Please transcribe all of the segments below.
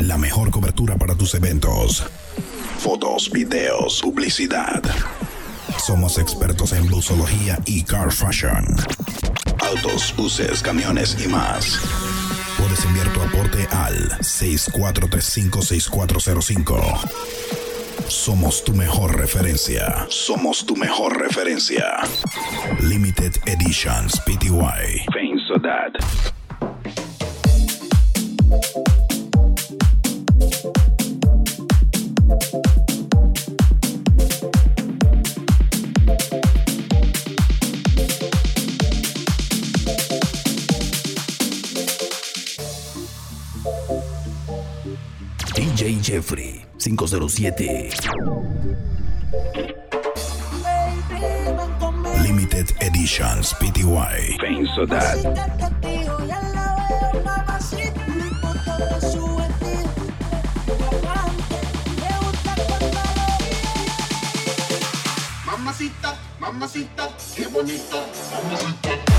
La mejor cobertura para tus eventos. Fotos, videos, publicidad. Somos expertos en blusología y car fashion. Autos, buses, camiones y más. Puedes enviar tu aporte al 64356405. Somos tu mejor referencia. Somos tu mejor referencia. Limited Editions PTY. Fame Sodad. Jeffrey 507. Limited Editions PTY. Pain Sodat. Mamacita, mamacita, qué bonita, mamacita.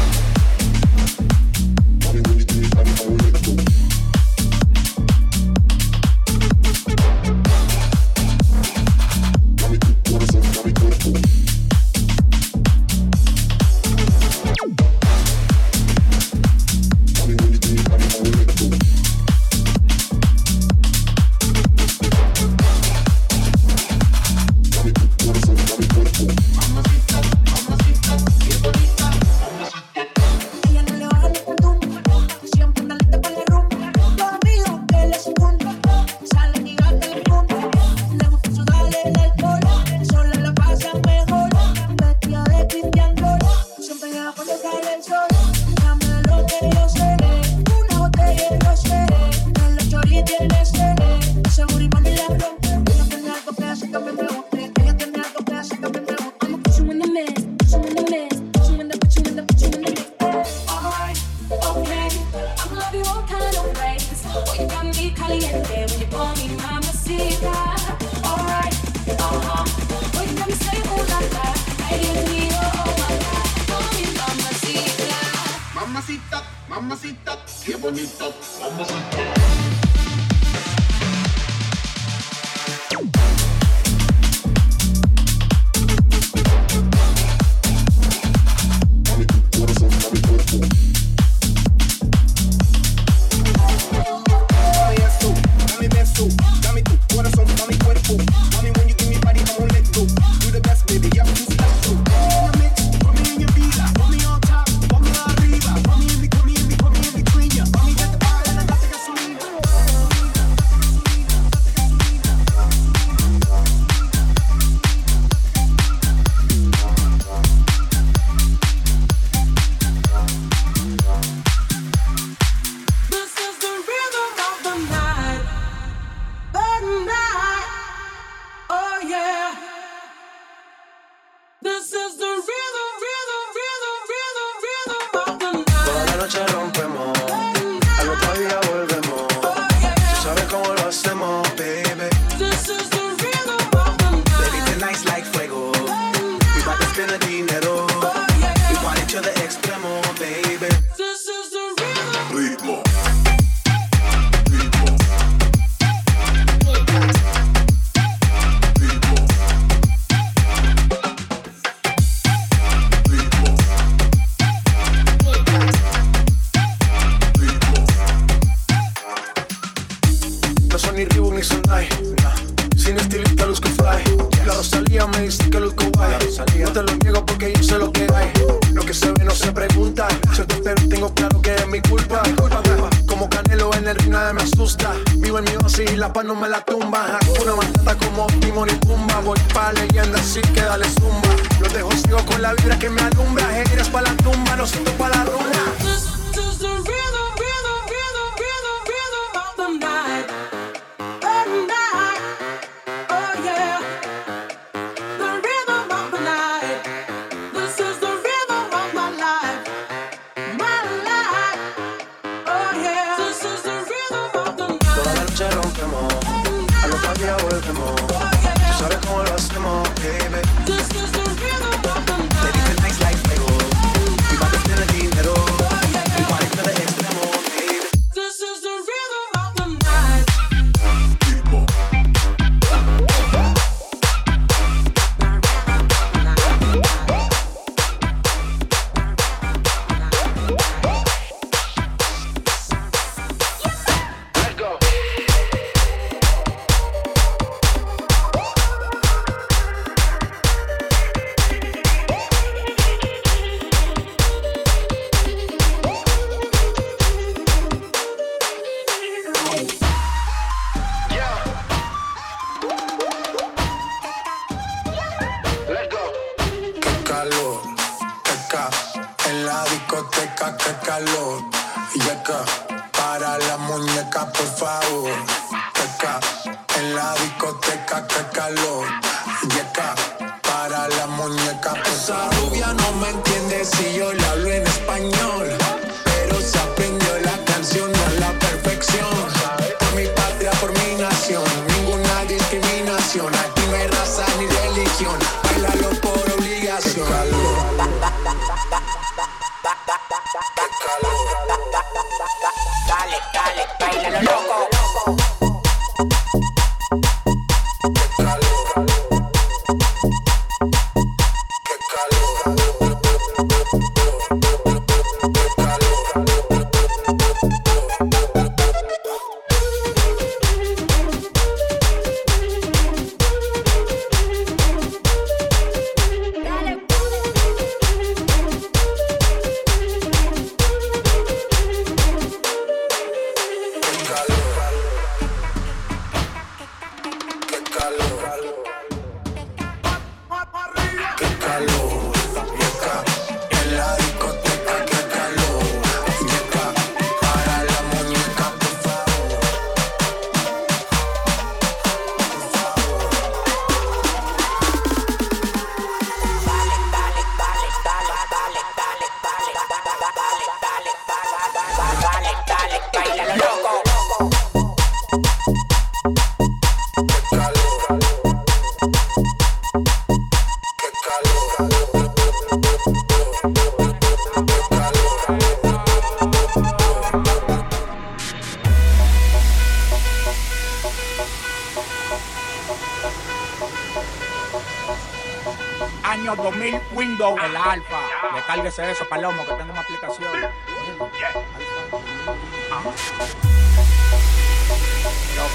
no me la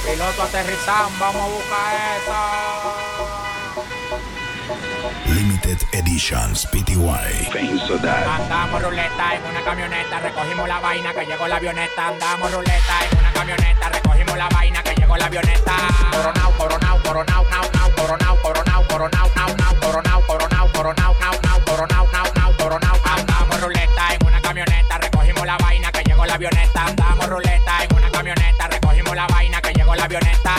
Los pilotos aterrizan, vamos a buscar esa. Limited Editions PTY. Andamos ruleta en una camioneta, recogimos la vaina que llegó la avioneta. Andamos ruleta en una camioneta, recogimos la vaina que llegó la avioneta. Coronao, coronao, coronao, nao, nao, coronao, coronao, coronao, nao, nao, coronao, coronao, coronao, nao, nao, coronao, nao, nao, coronao. Andamos ruleta en una camioneta, recogimos la vaina que llegó la avioneta. Andamos ruleta avioneta.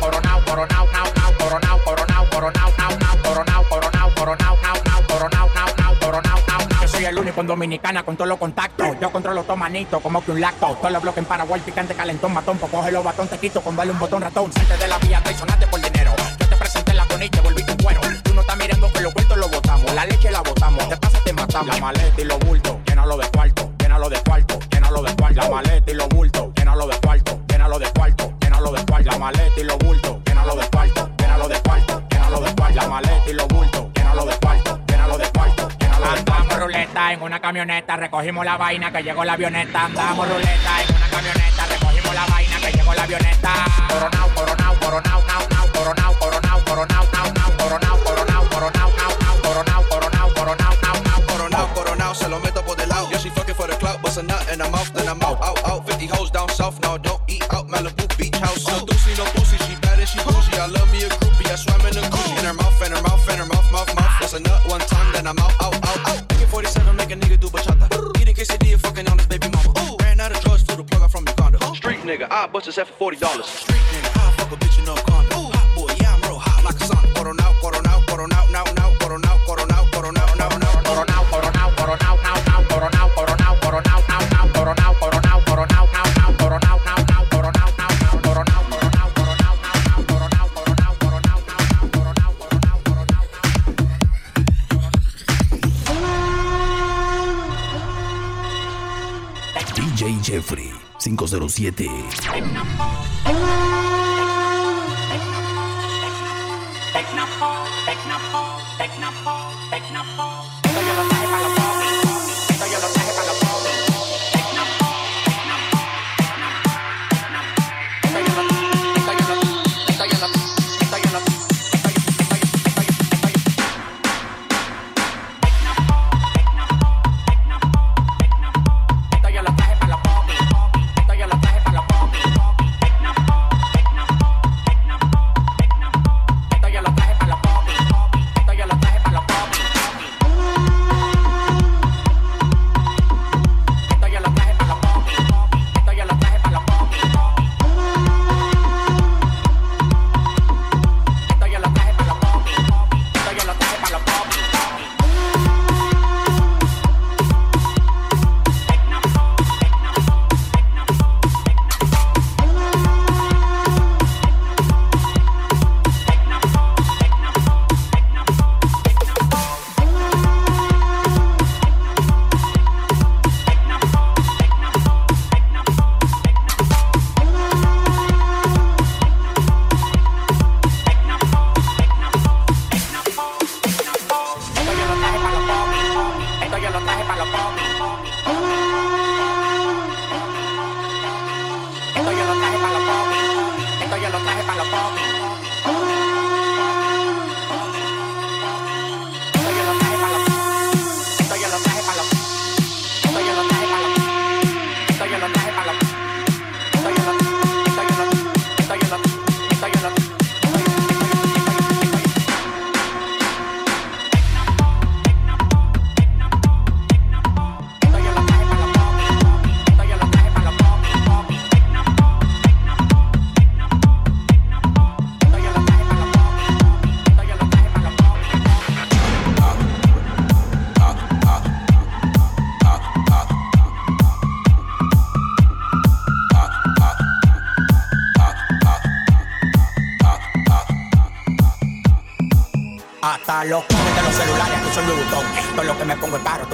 Coronao, coronao, coronao, nao, nao, coronao, coronao, coronao, nao, nao, coronao, coronao, coronao, nao, nao, coronao, nao, nao, coronao, nao. Yo soy el único en Dominicana con todos los contactos. Yo controlo todo manito, como que un lacto. Todos los bloques en Paraguay, picante, calentón, matón. Pues coge los batón, te quito con darle un botón ratón. Salte de la vía, traicionaste por dinero. Yo te presenté la con y te volviste un cuero. Tú no estás mirando que los vueltos lo botamos. La leche la botamos. Te pasa, te matamos. La maleta y los bultos, llénalo de cuarto, llénalo de cuarto, llénalo de cuarto. La maleta y los bultos, llénalo de cuarto, llénalo de cuarto, maleta y los bultos, llénalo de cuarto, llénalo de cuarto, llénalo de cuarto. La maleta y los bultos, llénalo de cuarto, llénalo de cuarto, llénalo de cuarto. Andamos ruleta en una camioneta, recogimos la vaina que llegó la avioneta. Andamos ruleta en una camioneta, recogimos la vaina que llegó la avioneta. Coronao, coronao, 507.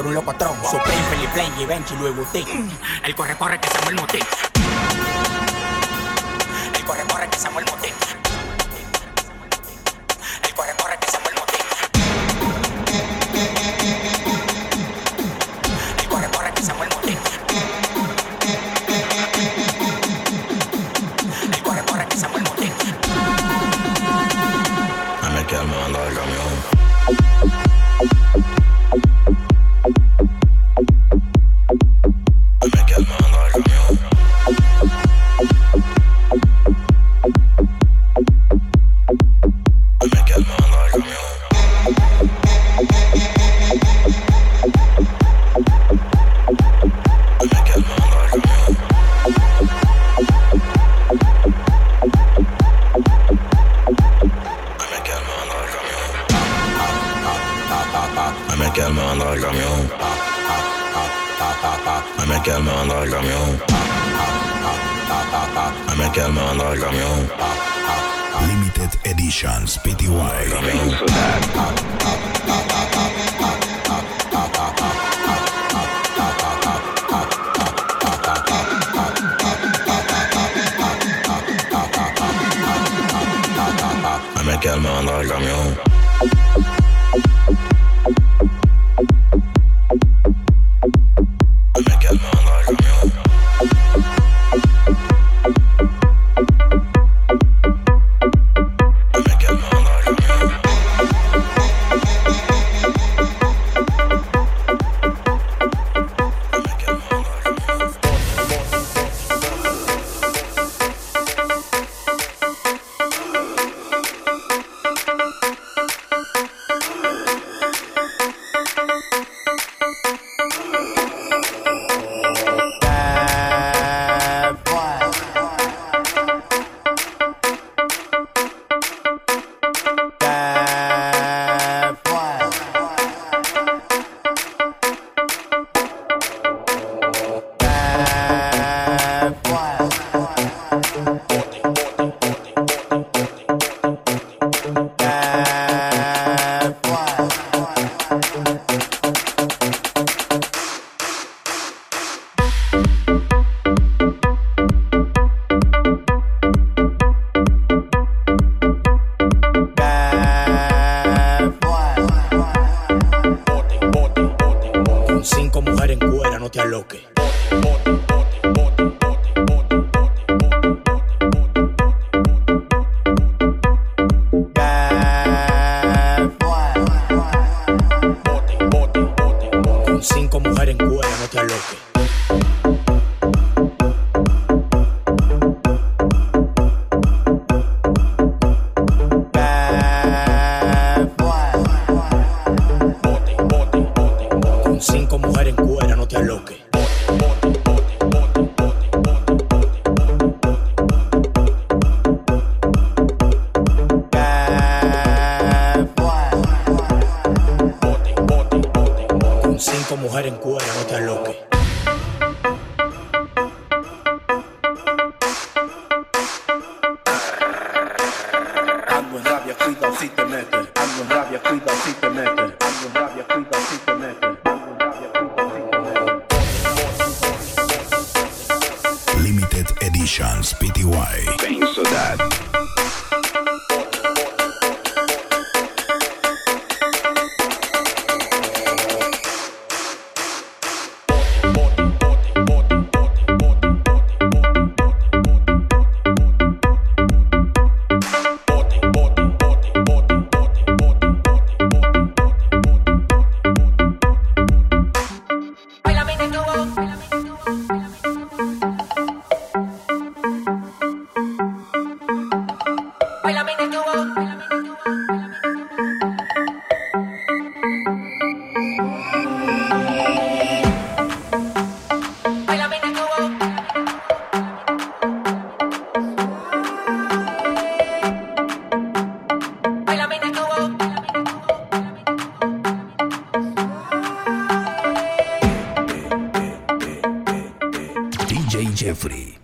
un loco locotrón. Soplay, Felipe Play, Benchi, Luis Buti. El corre-corre que se el motín. Bailame en el tubo. Bailame Jeffrey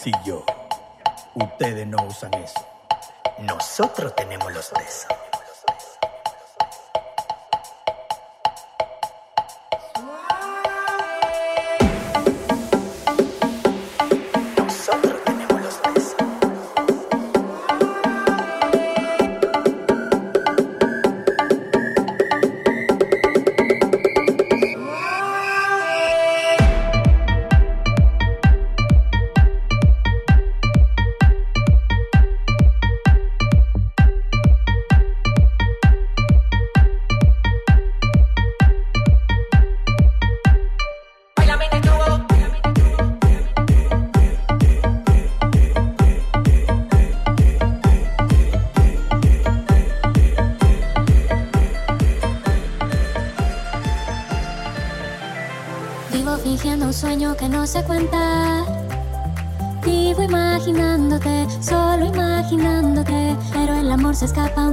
bolsillo. Ustedes no usan eso.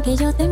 Aunque yo te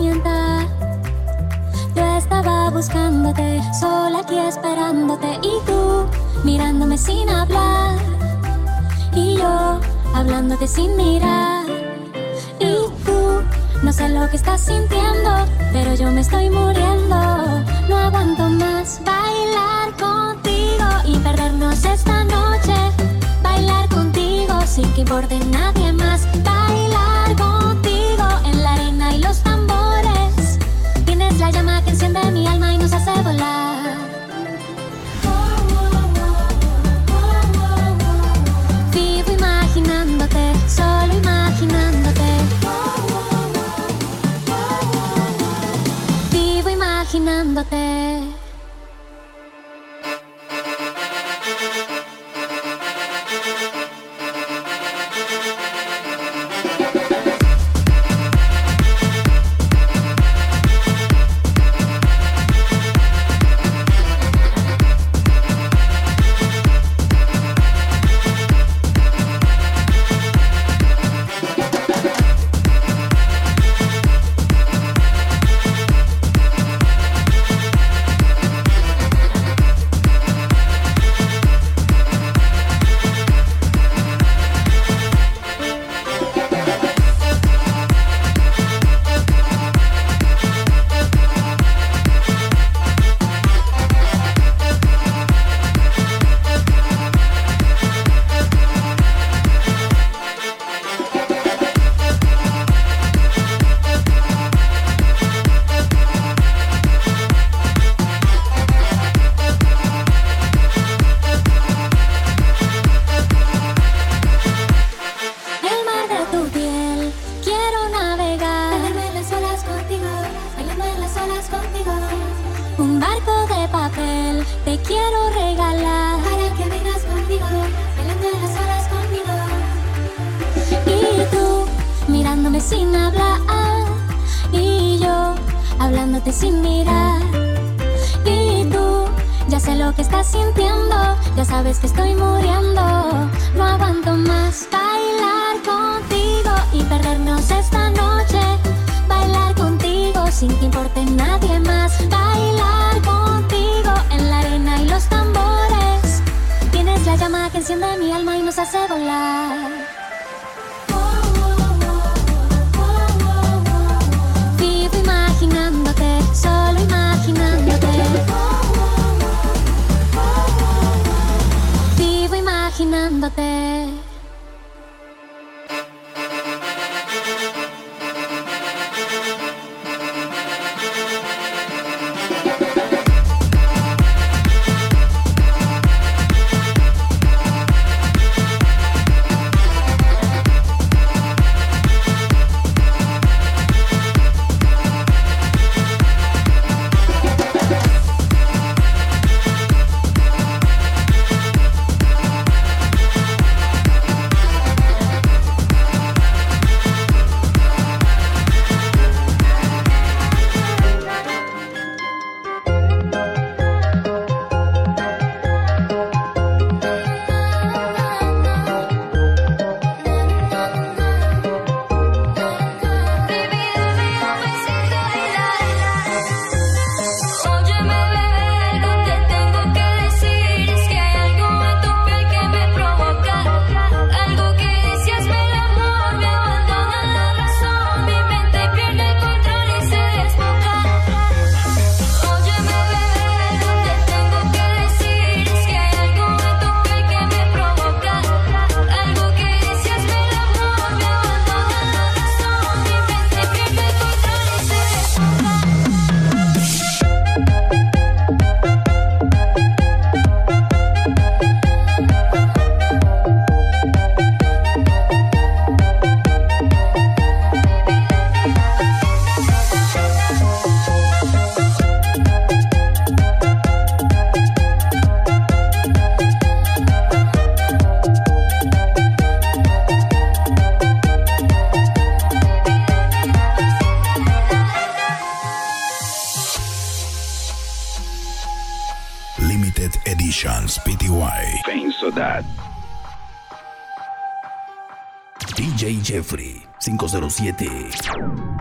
507.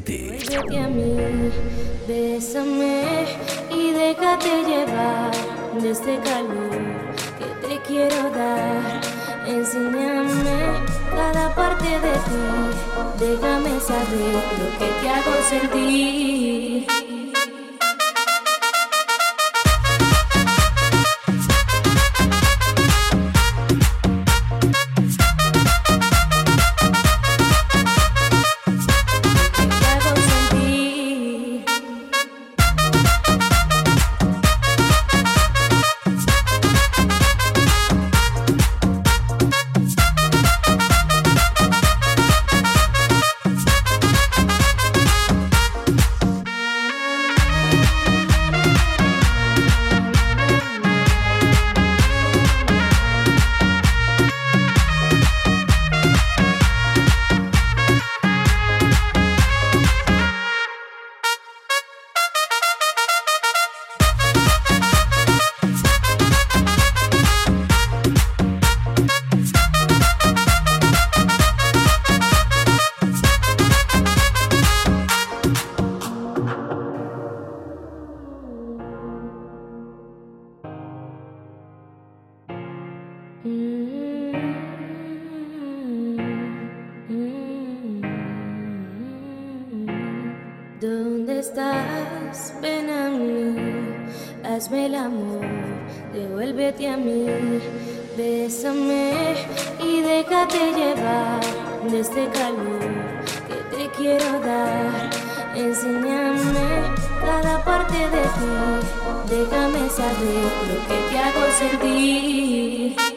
507. Vete a mí, bésame y déjate llevar de este calor que te quiero dar. Enséñame cada parte de ti, déjame saber lo que te hago sentir. ¿Dónde estás? Ven a mí, hazme el amor, devuélvete a mí, bésame y déjate llevar de este calor que te quiero dar. Enséñame cada parte de ti, déjame saber lo que te hago sentir.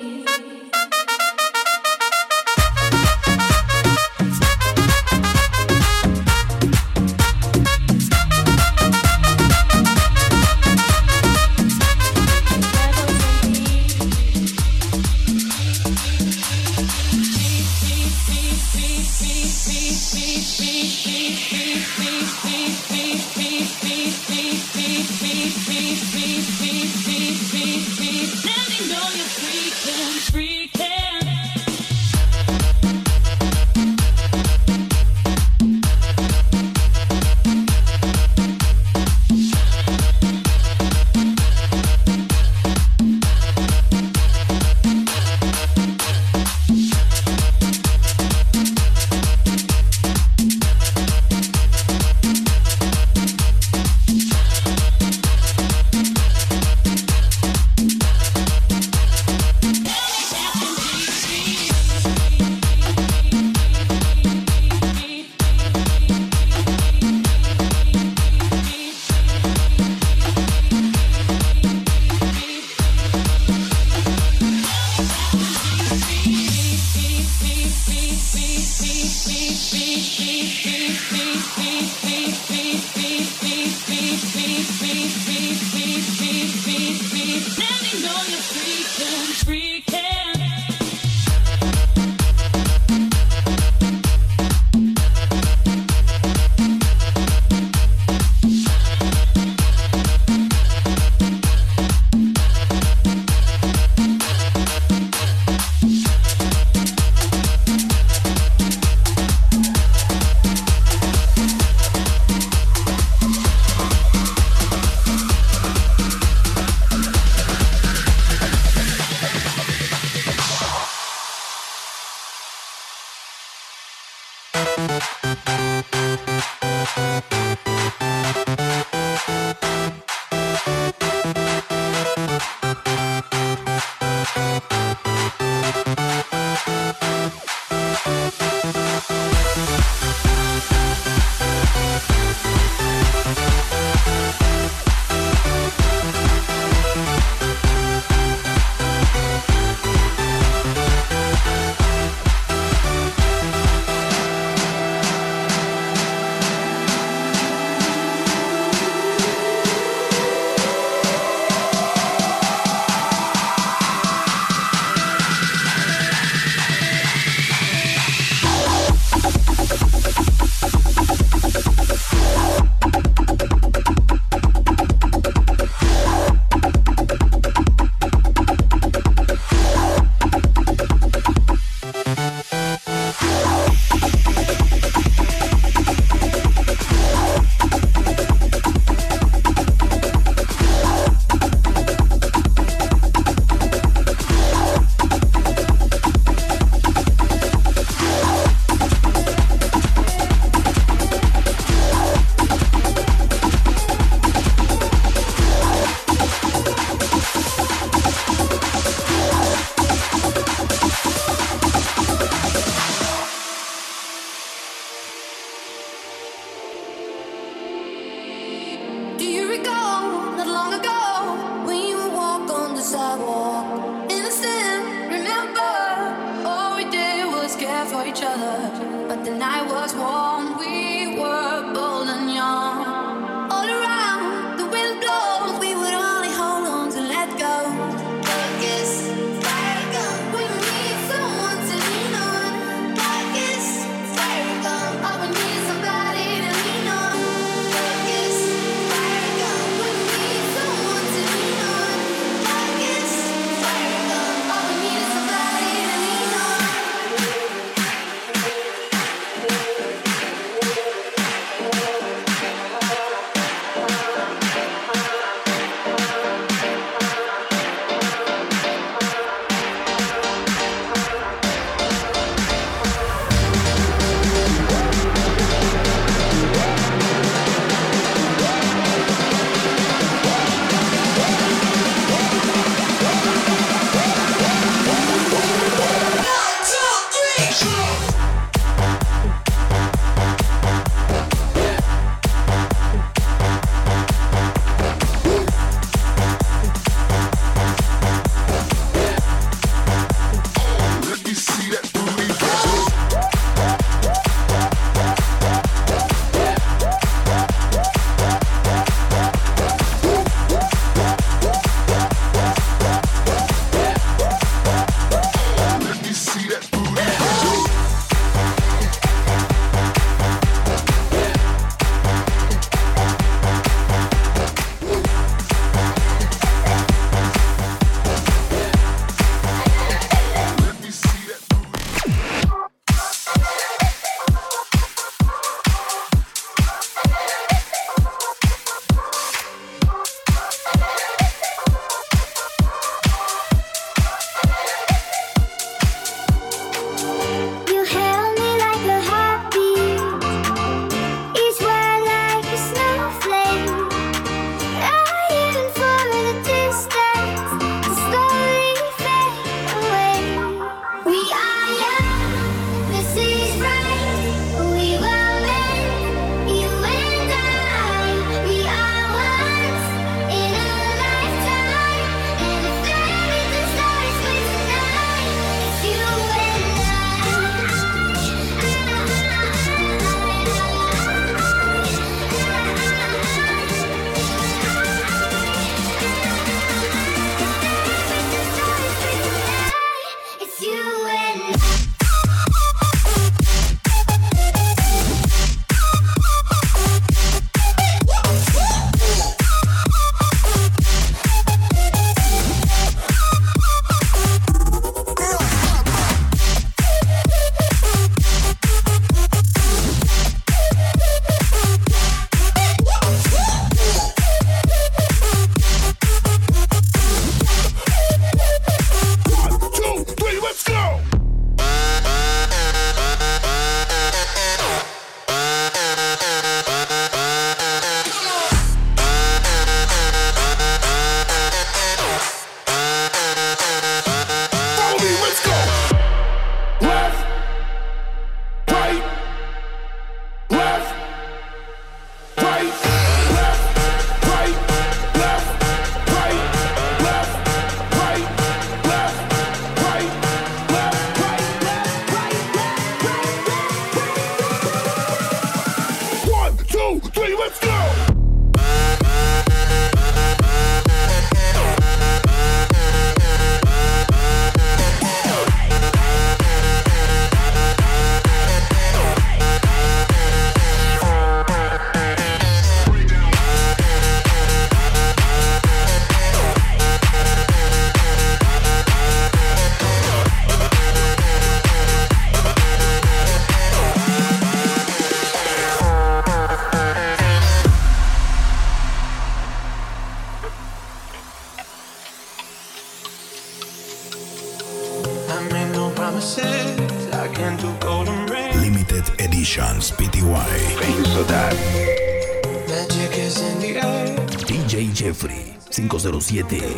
507.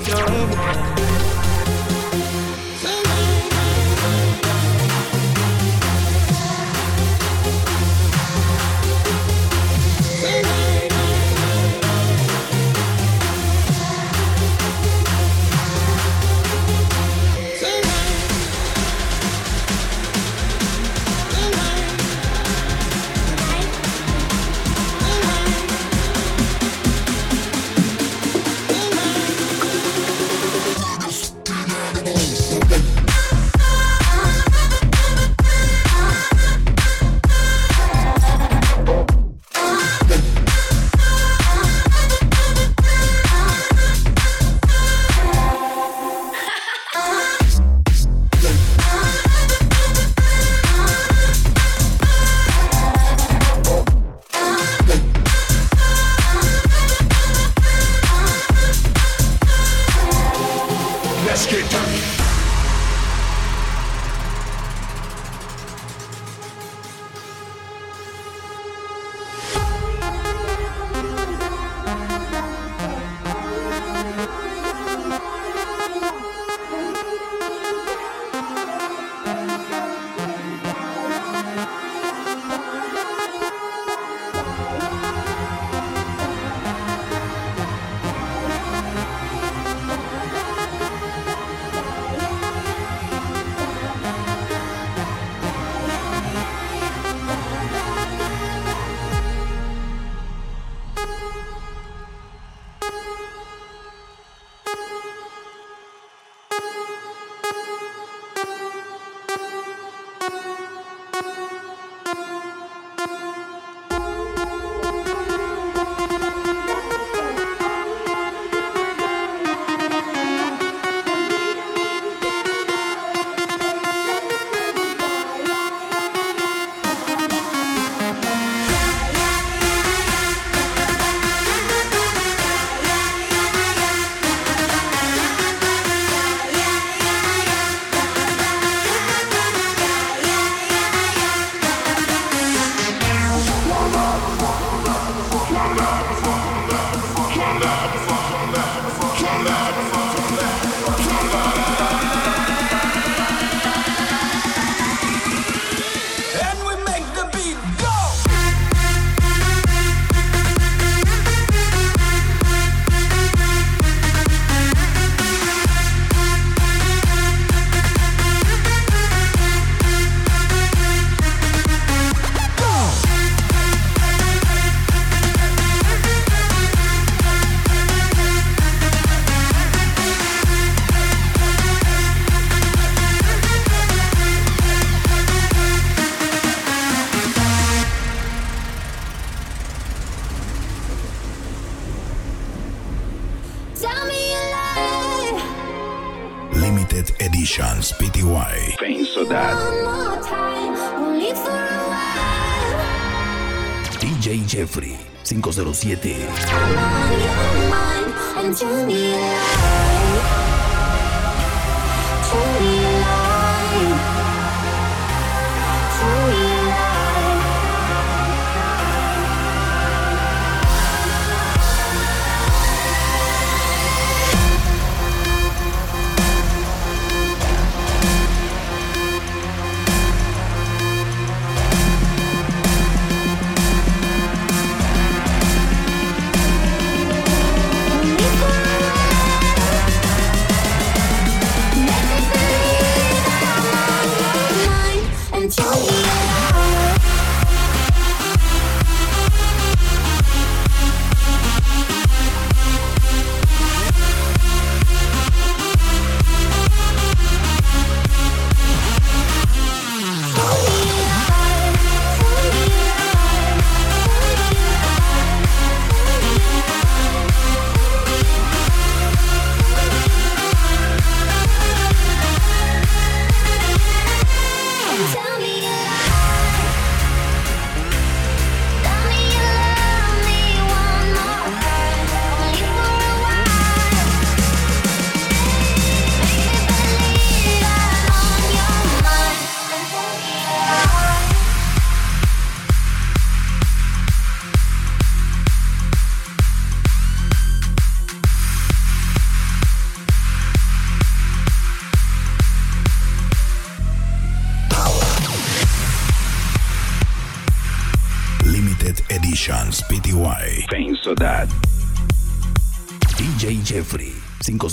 507.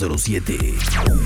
That. DJ Jeffrey 507.